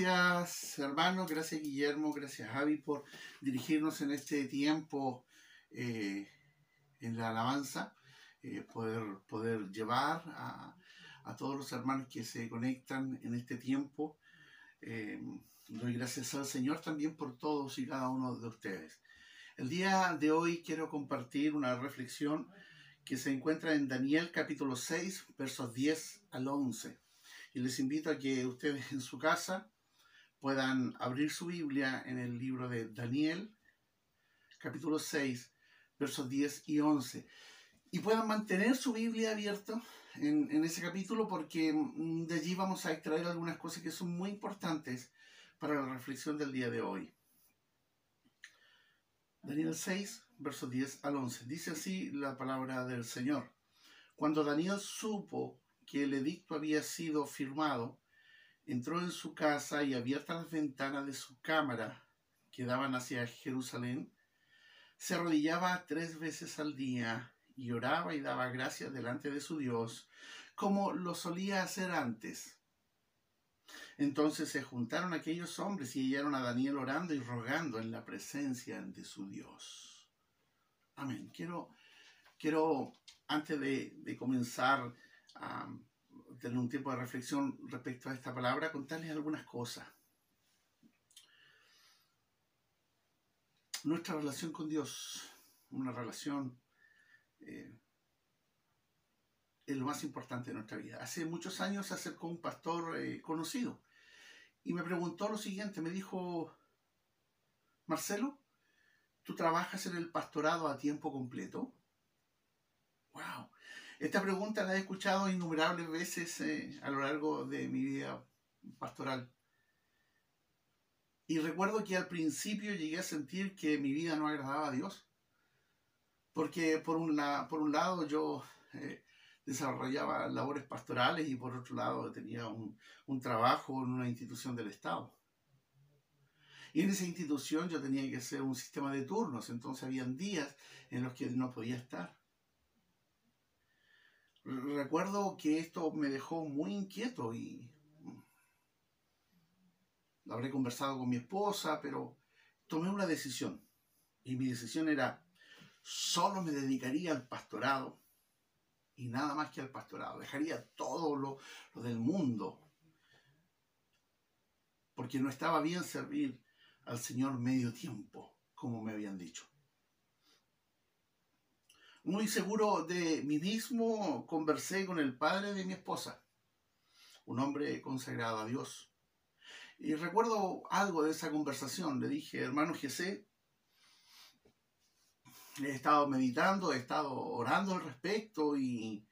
Gracias hermanos, gracias Guillermo, gracias Javi por dirigirnos en este tiempo eh, en la alabanza, eh, poder, poder llevar a, todos los hermanos que se conectan en este tiempo. Eh, doy gracias al Señor también por todos y cada uno de ustedes. El día de hoy quiero compartir una reflexión que se encuentra en Daniel capítulo 6, versos 10 al 11. Y les invito a que ustedes en su casa puedan abrir su Biblia en el libro de Daniel, capítulo 6, versos 10 y 11. Y puedan mantener su Biblia abierta en, en, ese capítulo porque mm, de allí vamos a extraer algunas cosas que son muy importantes para la reflexión del día de hoy. Daniel 6, versos 10 al 11. Dice así la palabra del Señor. Cuando Daniel supo que el edicto había sido firmado, entró en su casa y abiertas las ventanas de su cámara que daban hacia Jerusalén, se arrodillaba tres veces al día y oraba y daba gracias delante de su Dios, como lo solía hacer antes. Entonces se juntaron aquellos hombres y hallaron a Daniel orando y rogando en la presencia de su Dios. Amén. Quiero, quiero antes de, de comenzar a tener un tiempo de reflexión respecto a esta palabra, contarles algunas cosas. Nuestra relación con Dios, una relación eh, es lo más importante de nuestra vida. Hace muchos años se acercó un pastor eh, conocido y me preguntó lo siguiente, me dijo, Marcelo, ¿tú trabajas en el pastorado a tiempo completo? ¡Wow! Esta pregunta la he escuchado innumerables veces eh, a lo largo de mi vida pastoral. Y recuerdo que al principio llegué a sentir que mi vida no agradaba a Dios. Porque por un, por un lado yo eh, desarrollaba labores pastorales y por otro lado tenía un, un trabajo en una institución del Estado. Y en esa institución yo tenía que hacer un sistema de turnos, entonces habían días en los que no podía estar. Recuerdo que esto me dejó muy inquieto y habré conversado con mi esposa, pero tomé una decisión. Y mi decisión era, solo me dedicaría al pastorado y nada más que al pastorado. Dejaría todo lo, lo del mundo. Porque no estaba bien servir al Señor medio tiempo, como me habían dicho muy seguro de mí mismo, conversé con el padre de mi esposa, un hombre consagrado a Dios. Y recuerdo algo de esa conversación. Le dije, hermano Jesé, he estado meditando, he estado orando al respecto y,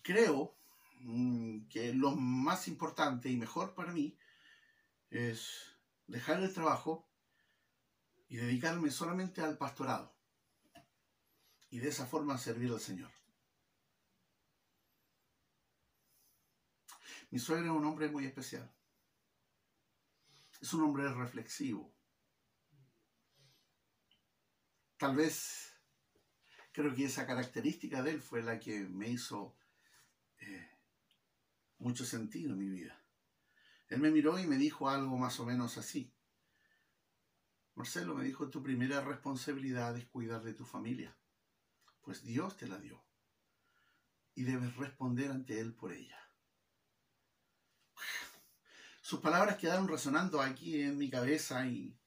creo mm, que lo más importante y mejor para mí es dejar el trabajo y dedicarme solamente al pastorado y de esa forma servir al Señor. Mi suegro es un hombre muy especial. Es un hombre reflexivo. Tal vez creo que esa característica de él fue la que me hizo eh, mucho sentido en mi vida. Él me miró y me dijo algo más o menos así. Marcelo me dijo, tu primera responsabilidad es cuidar de tu familia pues Dios te la dio. Y debes responder ante Él por ella. Sus palabras quedaron resonando aquí en mi cabeza y,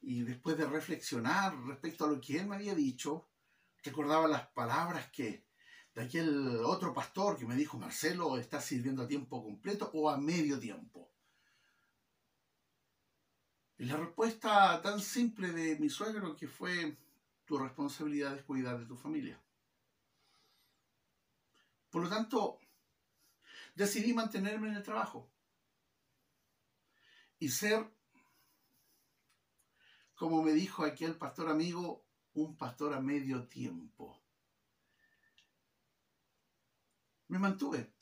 y después de reflexionar respecto a lo que Él me había dicho, recordaba las palabras que de aquel otro pastor que me dijo, Marcelo, ¿estás sirviendo a tiempo completo o a medio tiempo? Y la respuesta tan simple de mi suegro que fue, tu responsabilidad es cuidar de tu familia. Por lo tanto, decidí mantenerme en el trabajo y ser, como me dijo aquel pastor amigo, un pastor a medio tiempo. Me mantuve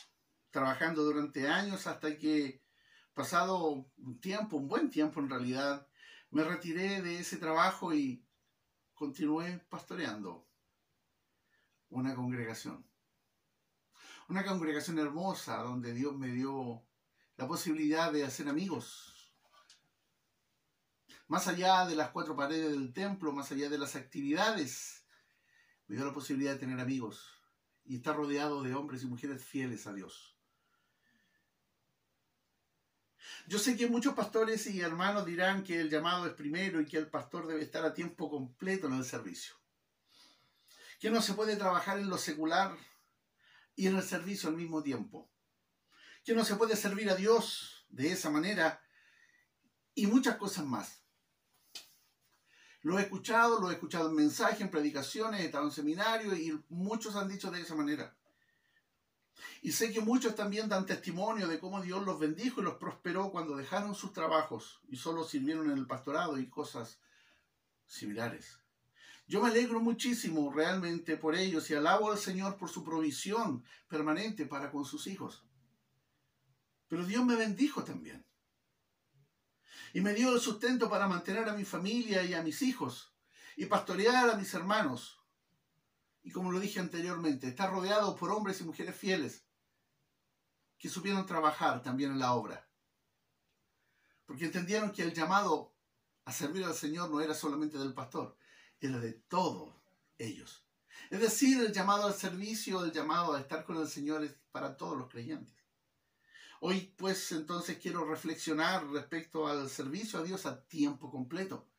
trabajando durante años hasta que, pasado un tiempo, un buen tiempo en realidad, me retiré de ese trabajo y continué pastoreando una congregación. Una congregación hermosa donde Dios me dio la posibilidad de hacer amigos. Más allá de las cuatro paredes del templo, más allá de las actividades, me dio la posibilidad de tener amigos y estar rodeado de hombres y mujeres fieles a Dios. Yo sé que muchos pastores y hermanos dirán que el llamado es primero y que el pastor debe estar a tiempo completo en el servicio. Que no se puede trabajar en lo secular y en el servicio al mismo tiempo. Que no se puede servir a Dios de esa manera y muchas cosas más. Lo he escuchado, lo he escuchado en mensajes, en predicaciones, he estado en seminarios y muchos han dicho de esa manera. Y sé que muchos también dan testimonio de cómo Dios los bendijo y los prosperó cuando dejaron sus trabajos y solo sirvieron en el pastorado y cosas similares. Yo me alegro muchísimo realmente por ellos y alabo al Señor por su provisión permanente para con sus hijos. Pero Dios me bendijo también. Y me dio el sustento para mantener a mi familia y a mis hijos y pastorear a mis hermanos y como lo dije anteriormente, está rodeado por hombres y mujeres fieles que supieron trabajar también en la obra. Porque entendieron que el llamado a servir al Señor no era solamente del pastor, era de todos ellos. Es decir, el llamado al servicio, el llamado a estar con el Señor es para todos los creyentes. Hoy pues entonces quiero reflexionar respecto al servicio a Dios a tiempo completo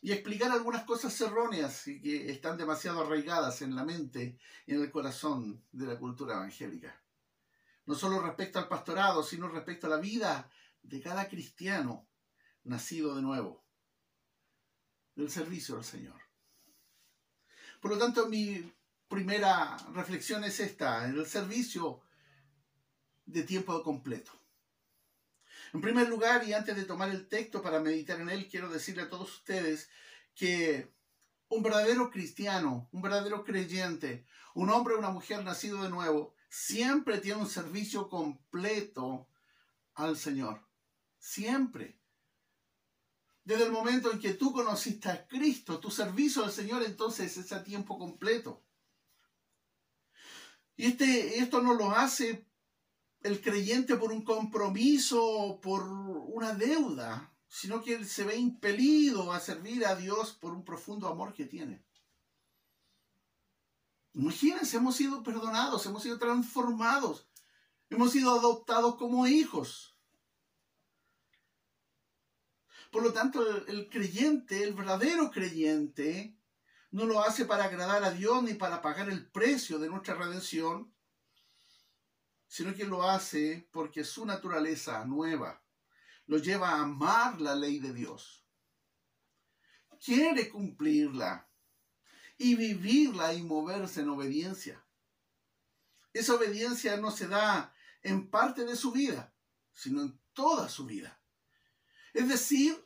y explicar algunas cosas erróneas y que están demasiado arraigadas en la mente y en el corazón de la cultura evangélica. No solo respecto al pastorado, sino respecto a la vida de cada cristiano nacido de nuevo, del servicio al Señor. Por lo tanto, mi primera reflexión es esta, en el servicio de tiempo completo. En primer lugar, y antes de tomar el texto para meditar en él, quiero decirle a todos ustedes que un verdadero cristiano, un verdadero creyente, un hombre o una mujer nacido de nuevo, siempre tiene un servicio completo al Señor. Siempre. Desde el momento en que tú conociste a Cristo, tu servicio al Señor entonces es a tiempo completo. Y este, esto no lo hace el creyente por un compromiso, por una deuda, sino que él se ve impelido a servir a Dios por un profundo amor que tiene. Imagínense, hemos sido perdonados, hemos sido transformados, hemos sido adoptados como hijos. Por lo tanto, el, el, creyente, el verdadero creyente, no lo hace para agradar a Dios ni para pagar el precio de nuestra redención, sino que lo hace porque su naturaleza nueva lo lleva a amar la ley de Dios. Quiere cumplirla y vivirla y moverse en obediencia. Esa obediencia no se da en parte de su vida, sino en toda su vida. Es decir,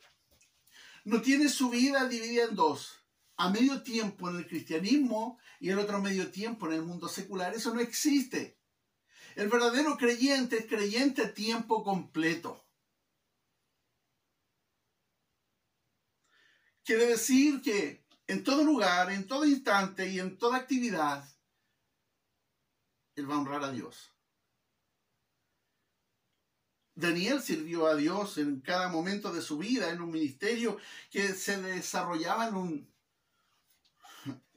no tiene su vida dividida en dos. A medio tiempo en el cristianismo y el otro medio tiempo en el mundo secular. Eso no existe. El verdadero creyente es creyente tiempo completo. Quiere decir que en todo lugar, en todo instante y en toda actividad, Él va a honrar a Dios. Daniel sirvió a Dios en cada momento de su vida, en un ministerio que se desarrollaba en un,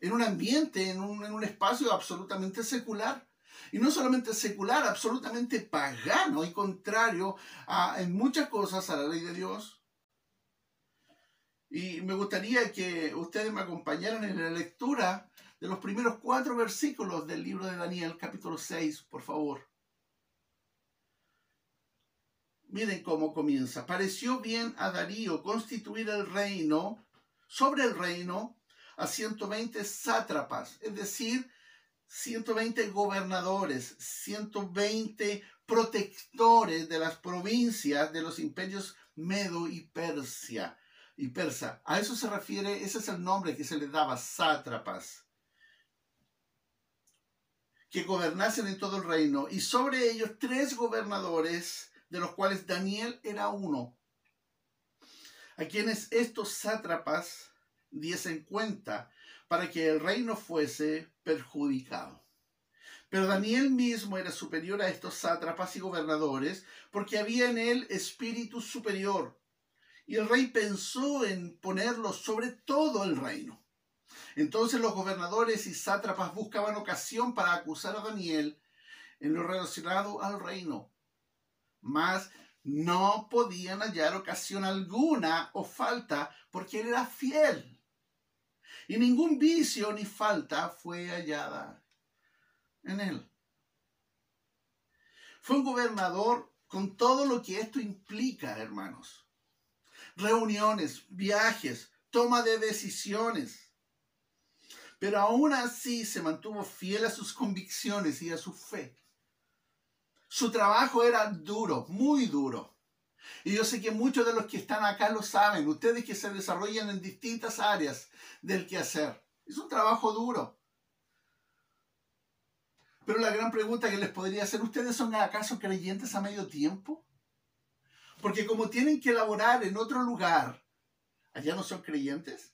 en un ambiente, en un, en un espacio absolutamente secular. Y no solamente secular, absolutamente pagano y contrario a, en muchas cosas a la ley de Dios. Y me gustaría que ustedes me acompañaran en la lectura de los primeros cuatro versículos del libro de Daniel, capítulo 6, por favor. Miren cómo comienza. Pareció bien a Darío constituir el reino, sobre el reino, a 120 sátrapas, es decir, 120 gobernadores, 120 protectores de las provincias de los imperios Medo y Persia y Persa. A eso se refiere, ese es el nombre que se les daba, sátrapas, que gobernasen en todo el reino, y sobre ellos tres gobernadores, de los cuales Daniel era uno, a quienes estos sátrapas diesen cuenta para que el reino fuese perjudicado. Pero Daniel mismo era superior a estos sátrapas y gobernadores porque había en él espíritu superior. Y el rey pensó en ponerlo sobre todo el reino. Entonces los gobernadores y sátrapas buscaban ocasión para acusar a Daniel en lo relacionado al reino. Mas no podían hallar ocasión alguna o falta porque él era fiel. Y ningún vicio ni falta fue hallada en él. Fue un gobernador con todo lo que esto implica, hermanos. Reuniones, viajes, toma de decisiones. Pero aún así se mantuvo fiel a sus convicciones y a su fe. Su trabajo era duro, muy duro. Y yo sé que muchos de los que están acá lo saben, ustedes que se desarrollan en distintas áreas del quehacer. Es un trabajo duro. Pero la gran pregunta que les podría hacer, ¿ustedes son acaso creyentes a medio tiempo? Porque como tienen que elaborar en otro lugar, ¿allá no son creyentes?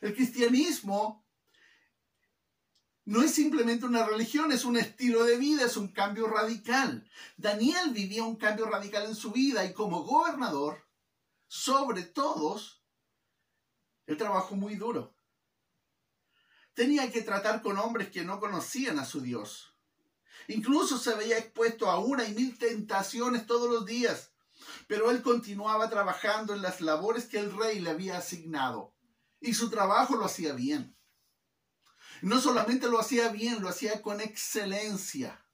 El cristianismo no es simplemente una religión, es un estilo de vida, es un cambio radical. Daniel vivía un cambio radical en su vida y como gobernador, sobre todos, él trabajó muy duro tenía que tratar con hombres que no conocían a su Dios. Incluso se veía expuesto a una y mil tentaciones todos los días, pero él continuaba trabajando en las labores que el rey le había asignado, y su trabajo lo hacía bien. No solamente lo hacía bien, lo hacía con excelencia.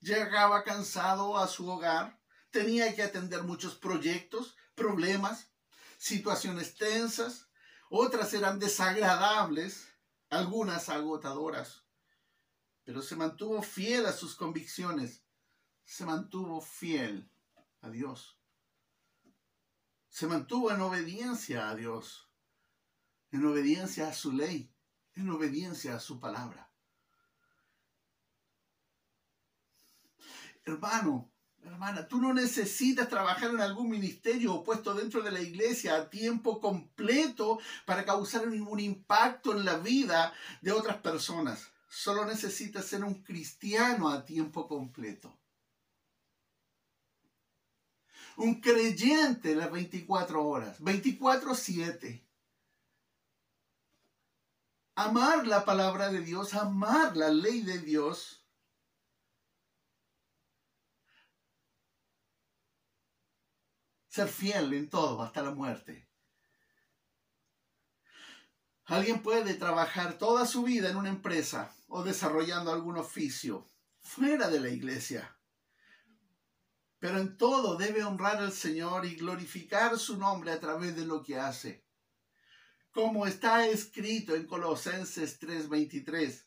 Llegaba cansado a su hogar, tenía que atender muchos proyectos, problemas, situaciones tensas, otras eran desagradables, algunas agotadoras, pero se mantuvo fiel a sus convicciones, se mantuvo fiel a Dios, se mantuvo en obediencia a Dios, en obediencia a su ley, en obediencia a su palabra. Hermano, Hermana, tú no necesitas trabajar en algún ministerio o puesto dentro de la iglesia a tiempo completo para causar un impacto en la vida de otras personas. Solo necesitas ser un cristiano a tiempo completo. Un creyente las 24 horas, 24/7. Amar la palabra de Dios, amar la ley de Dios ser fiel en todo, hasta la muerte. Alguien puede trabajar toda su vida en una empresa o desarrollando algún oficio fuera de la iglesia. Pero en todo debe honrar al Señor y glorificar su nombre a través de lo que hace. Como está escrito en Colosenses 3:23,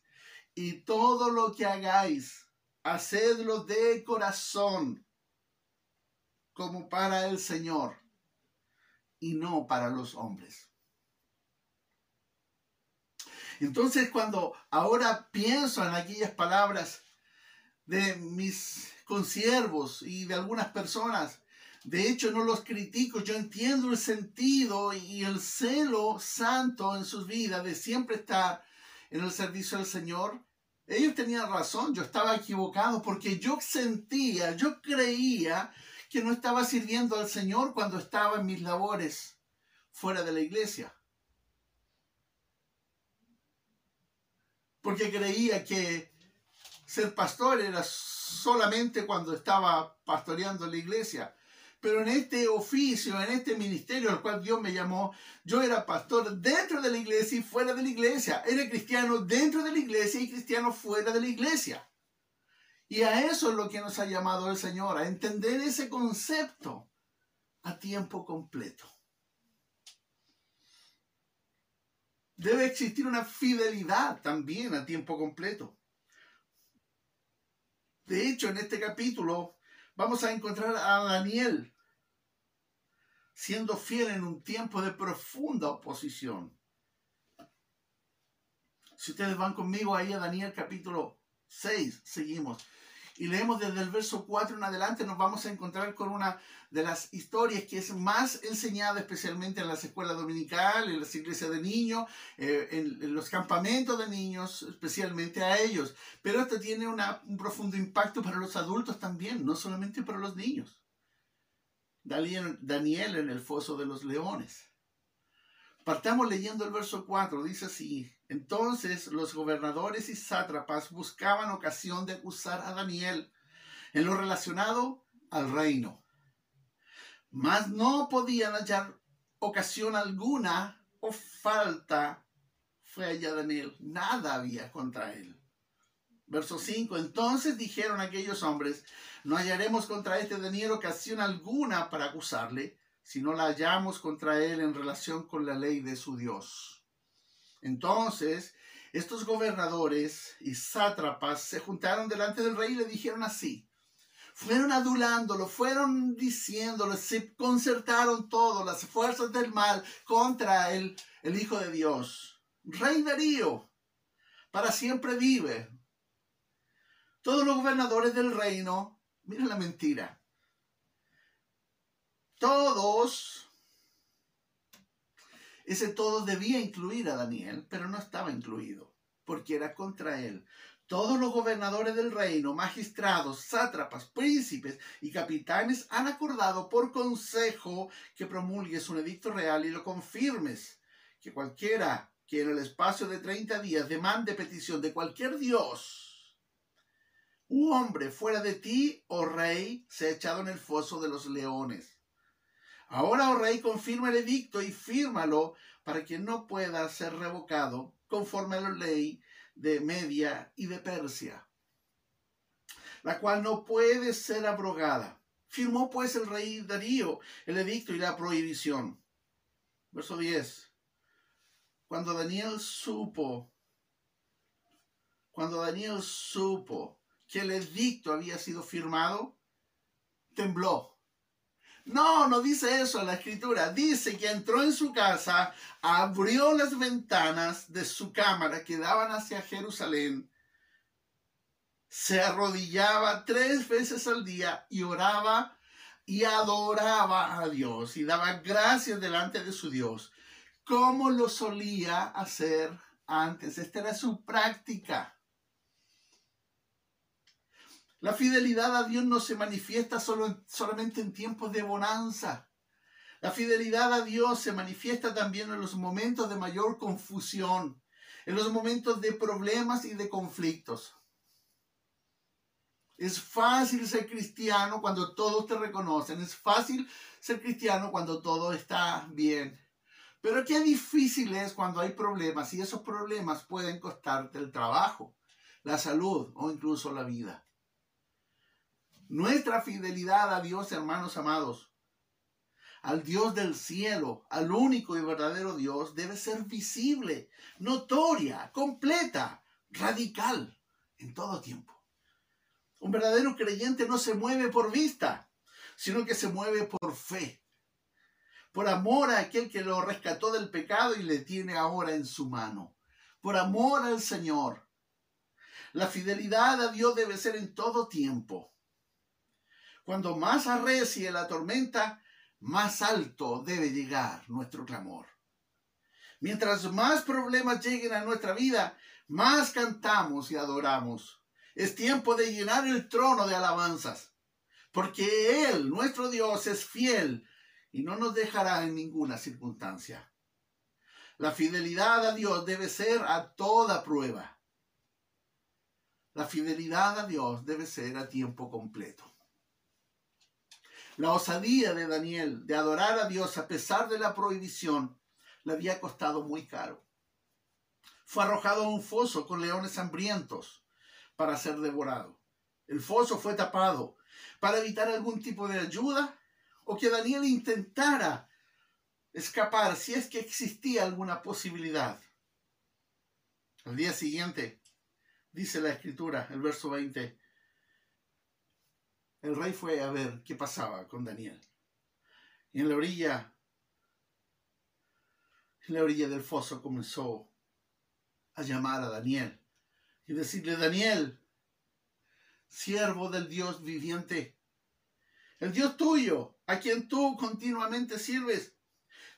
y todo lo que hagáis, hacedlo de corazón, como para el Señor y no para los hombres. Entonces cuando ahora pienso en aquellas palabras de mis consiervos y de algunas personas, de hecho no los critico, yo entiendo el sentido y el celo santo en sus vidas de siempre estar en el servicio del Señor. Ellos tenían razón, yo estaba equivocado porque yo sentía, yo creía que no estaba sirviendo al Señor cuando estaba en mis labores fuera de la iglesia. Porque creía que ser pastor era solamente cuando estaba pastoreando la iglesia. Pero en este oficio, en este ministerio al cual Dios me llamó, yo era pastor dentro de la iglesia y fuera de la iglesia. Era cristiano dentro de la iglesia y cristiano fuera de la iglesia. Y a eso es lo que nos ha llamado el Señor, a entender ese concepto a tiempo completo. Debe existir una fidelidad también a tiempo completo. De hecho, en este capítulo vamos a encontrar a Daniel siendo fiel en un tiempo de profunda oposición. Si ustedes van conmigo ahí a Daniel capítulo 6, seguimos. y leemos desde el verso 4 en adelante, nos vamos a encontrar con una de las historias que es más enseñada especialmente en las escuelas dominicales, en las iglesias de niños, eh, en, los campamentos de niños, especialmente a ellos. Pero esto tiene un profundo impacto para los adultos también, no solamente para los niños. Daniel en el foso de los leones. Partamos leyendo el verso 4, dice así, entonces los gobernadores y sátrapas buscaban ocasión de acusar a Daniel en lo relacionado al reino, mas no podían hallar ocasión alguna o falta fue allá Daniel, nada había contra él. Verso 5, entonces dijeron aquellos hombres, no hallaremos contra este Daniel ocasión alguna para acusarle, si no la hallamos contra él en relación con la ley de su Dios. Entonces, estos gobernadores y sátrapas se juntaron delante del rey y le dijeron así. Fueron adulándolo, fueron diciéndolo, se concertaron todos las fuerzas del mal contra el, el Hijo de Dios. Rey Darío, para siempre vive. Todos los gobernadores del reino, miren la mentira, todos, ese todos debía incluir a Daniel, pero no estaba incluido, porque era contra él. Todos los gobernadores del reino, magistrados, sátrapas, príncipes y capitanes han acordado por consejo que promulgues un edicto real y lo confirmes, que cualquiera que en el espacio de 30 días demande petición de cualquier dios, un hombre fuera de ti, oh rey, se ha echado en el foso de los leones. Ahora, oh rey, confirma el edicto y fírmalo para que no pueda ser revocado conforme a la ley de Media y de Persia, la cual no puede ser abrogada. Firmó pues el rey Darío el edicto y la prohibición. Verso 10. Cuando Daniel supo, cuando Daniel supo que el edicto había sido firmado, tembló no, no dice eso la escritura. Dice que entró en su casa, abrió las ventanas de su cámara que daban hacia Jerusalén, se arrodillaba tres veces al día y oraba y adoraba a Dios y daba gracias delante de su Dios, como lo solía hacer antes. Esta era su práctica. La fidelidad a Dios no se manifiesta solo, solamente en tiempos de bonanza. La fidelidad a Dios se manifiesta también en los momentos de mayor confusión, en los momentos de problemas y de conflictos. Es fácil ser cristiano cuando todos te reconocen. Es fácil ser cristiano cuando todo está bien. Pero qué difícil es cuando hay problemas y esos problemas pueden costarte el trabajo, la salud o incluso la vida. Nuestra fidelidad a Dios, hermanos amados, al Dios del cielo, al único y verdadero Dios, debe ser visible, notoria, completa, radical, en todo tiempo. Un verdadero creyente no se mueve por vista, sino que se mueve por fe, por amor a aquel que lo rescató del pecado y le tiene ahora en su mano, por amor al Señor. La fidelidad a Dios debe ser en todo tiempo cuando más arrecie la tormenta, más alto debe llegar nuestro clamor. Mientras más problemas lleguen a nuestra vida, más cantamos y adoramos. Es tiempo de llenar el trono de alabanzas, porque Él, nuestro Dios, es fiel y no nos dejará en ninguna circunstancia. La fidelidad a Dios debe ser a toda prueba. La fidelidad a Dios debe ser a tiempo completo. La osadía de Daniel de adorar a Dios a pesar de la prohibición le había costado muy caro. Fue arrojado a un foso con leones hambrientos para ser devorado. El foso fue tapado para evitar algún tipo de ayuda o que Daniel intentara escapar si es que existía alguna posibilidad. Al día siguiente, dice la escritura, el verso 20, el rey fue a ver qué pasaba con Daniel. Y en la orilla, en la orilla del foso comenzó a llamar a Daniel y decirle, Daniel, siervo del Dios viviente. El Dios tuyo, a quien tú continuamente sirves,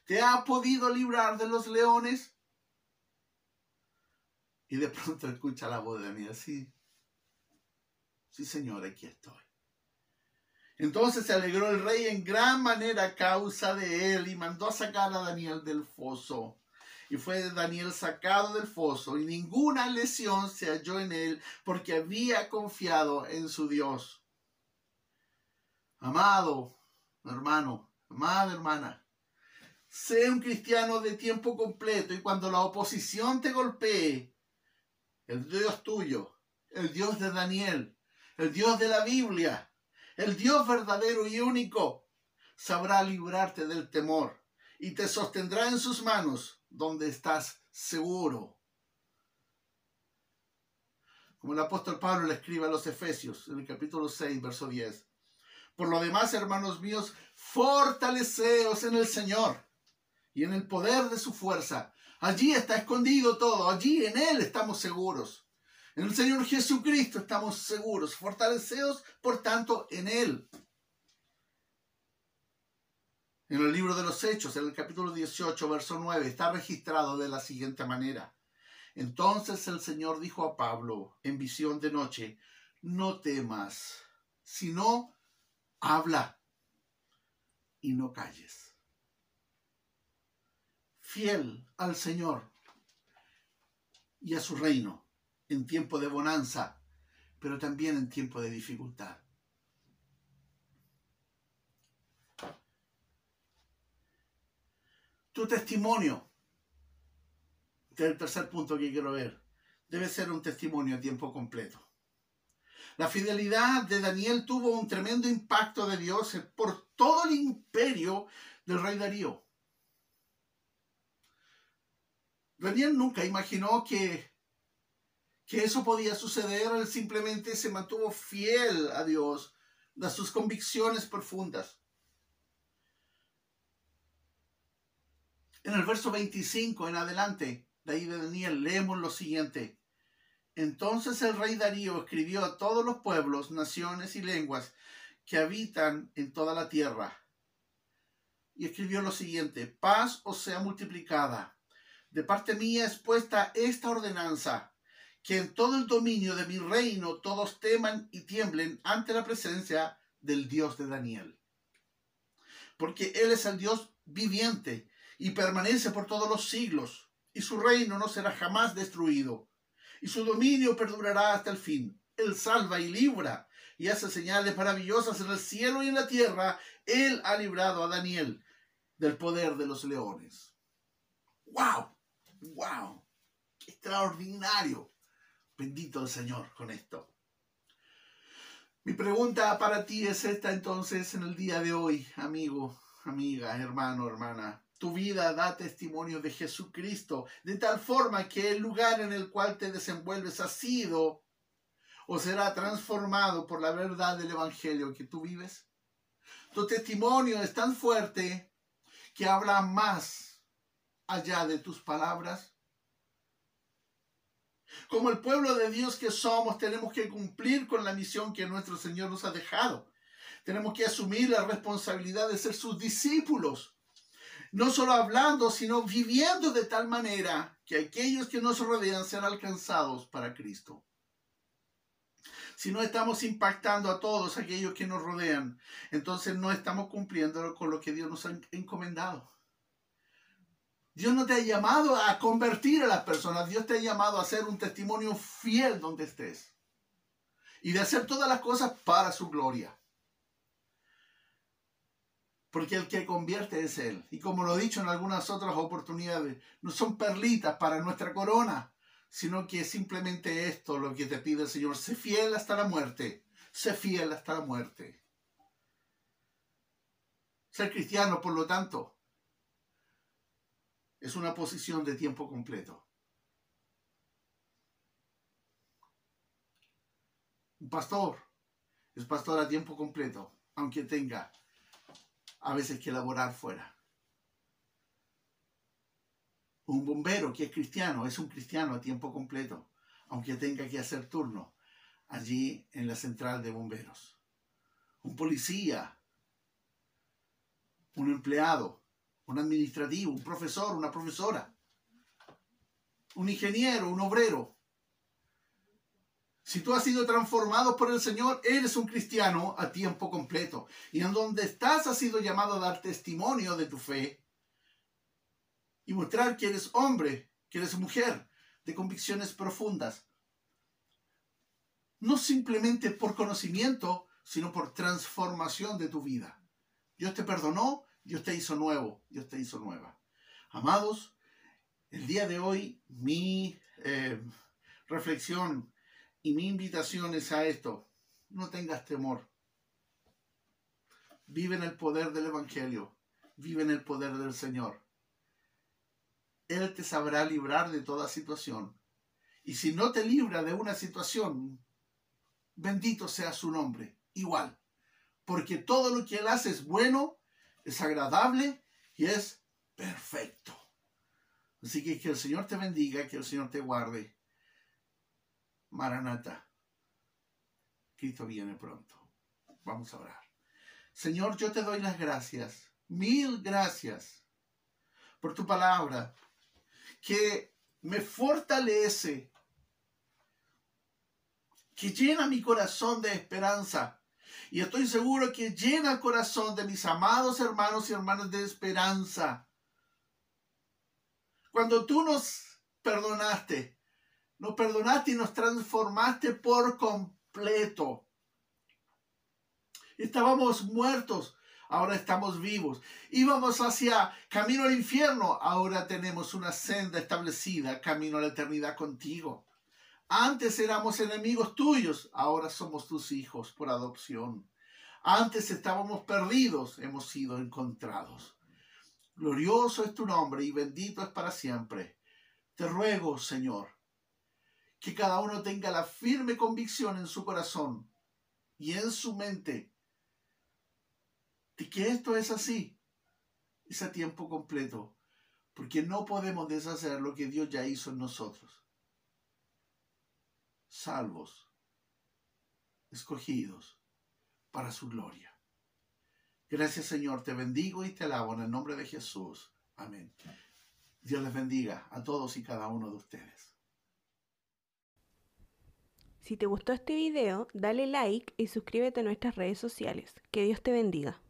¿te ha podido librar de los leones? Y de pronto escucha la voz de Daniel, sí, sí Señor, aquí estoy. Entonces se alegró el rey en gran manera a causa de él y mandó a sacar a Daniel del foso. Y fue Daniel sacado del foso y ninguna lesión se halló en él porque había confiado en su Dios. Amado hermano, amada hermana, sé un cristiano de tiempo completo y cuando la oposición te golpee, el Dios tuyo, el Dios de Daniel, el Dios de la Biblia, el Dios verdadero y único, sabrá librarte del temor y te sostendrá en sus manos donde estás seguro. Como el apóstol Pablo le escribe a los Efesios en el capítulo 6, verso 10. Por lo demás, hermanos míos, fortaleceos en el Señor y en el poder de su fuerza. Allí está escondido todo, allí en Él estamos seguros. En el Señor Jesucristo estamos seguros. Fortaleceos, por tanto, en Él. En el libro de los Hechos, en el capítulo 18, verso 9, está registrado de la siguiente manera. Entonces el Señor dijo a Pablo en visión de noche, no temas, sino habla y no calles. Fiel al Señor y a su reino en tiempo de bonanza, pero también en tiempo de dificultad. Tu testimonio, este es el tercer punto que quiero ver, debe ser un testimonio a tiempo completo. La fidelidad de Daniel tuvo un tremendo impacto de Dios por todo el imperio del rey Darío. Daniel nunca imaginó que, que eso podía suceder, él simplemente se mantuvo fiel a Dios, a sus convicciones profundas. En el verso 25 en adelante, de ahí de Daniel, leemos lo siguiente. Entonces el rey Darío escribió a todos los pueblos, naciones y lenguas que habitan en toda la tierra. Y escribió lo siguiente, paz os sea multiplicada. De parte mía es puesta esta ordenanza, que en todo el dominio de mi reino todos teman y tiemblen ante la presencia del Dios de Daniel. Porque Él es el Dios viviente y permanece por todos los siglos, y su reino no será jamás destruido, y su dominio perdurará hasta el fin. Él salva y libra, y hace señales maravillosas en el cielo y en la tierra. Él ha librado a Daniel del poder de los leones. ¡Wow! ¡Wow! ¡Qué extraordinario! Bendito el Señor con esto. Mi pregunta para ti es esta entonces en el día de hoy, amigo, amiga, hermano, hermana. Tu vida da testimonio de Jesucristo, de tal forma que el lugar en el cual te desenvuelves ha sido o será transformado por la verdad del Evangelio que tú vives. Tu testimonio es tan fuerte que habla más allá de tus palabras. Como el pueblo de Dios que somos, tenemos que cumplir con la misión que nuestro Señor nos ha dejado. Tenemos que asumir la responsabilidad de ser sus discípulos no solo hablando, sino viviendo de tal manera que aquellos que nos rodean sean alcanzados para Cristo. Si no estamos impactando a todos aquellos que nos rodean, entonces no estamos cumpliendo con lo que Dios nos ha encomendado. Dios no te ha llamado a convertir a las personas, Dios te ha llamado a ser un testimonio fiel donde estés y de hacer todas las cosas para su gloria porque el que convierte es Él. Y como lo he dicho en algunas otras oportunidades, no son perlitas para nuestra corona, sino que simplemente esto lo que te pide el Señor, sé fiel hasta la muerte, sé fiel hasta la muerte. Ser cristiano, por lo tanto, es una posición de tiempo completo. Un pastor es pastor a tiempo completo, aunque tenga a veces que laborar fuera. Un bombero que es cristiano es un cristiano a tiempo completo, aunque tenga que hacer turno allí en la central de bomberos. Un policía, un empleado, un administrativo, un profesor, una profesora, un ingeniero, un obrero. Si tú has sido transformado por el Señor, eres un cristiano a tiempo completo. Y en donde estás has sido llamado a dar testimonio de tu fe y mostrar que eres hombre, que eres mujer de convicciones profundas. No simplemente por conocimiento, sino por transformación de tu vida. Dios te perdonó, Dios te hizo nuevo, Dios te hizo nueva. Amados, el día de hoy mi eh, reflexión y mi invitación es a esto. No tengas temor. Vive en el poder del Evangelio. Vive en el poder del Señor. Él te sabrá librar de toda situación. Y si no te libra de una situación, bendito sea su nombre. Igual. Porque todo lo que Él hace es bueno es agradable y es perfecto. Así que que el Señor te bendiga, que el Señor te guarde. Maranata. Cristo viene pronto. Vamos a orar. Señor, yo te doy las gracias, mil gracias por tu palabra, que me fortalece, que llena mi corazón de esperanza y estoy seguro que llena el corazón de mis amados hermanos y hermanas de esperanza. Cuando tú nos perdonaste, nos perdonaste y nos transformaste por completo. Estábamos muertos, ahora estamos vivos. Íbamos hacia camino al infierno, ahora tenemos una senda establecida, camino a la eternidad contigo. Antes éramos enemigos tuyos, ahora somos tus hijos por adopción. Antes estábamos perdidos, hemos sido encontrados. Glorioso es tu nombre y bendito es para siempre. Te ruego, Señor, que cada uno tenga la firme convicción en su corazón y en su mente de que esto es así. Es a tiempo completo, porque no podemos deshacer lo que Dios ya hizo en nosotros salvos, escogidos para su gloria. Gracias Señor, te bendigo y te alabo en el nombre de Jesús. Amén. Dios les bendiga a todos y cada uno de ustedes. Si te gustó este video, dale like y suscríbete a nuestras redes sociales. Que Dios te bendiga.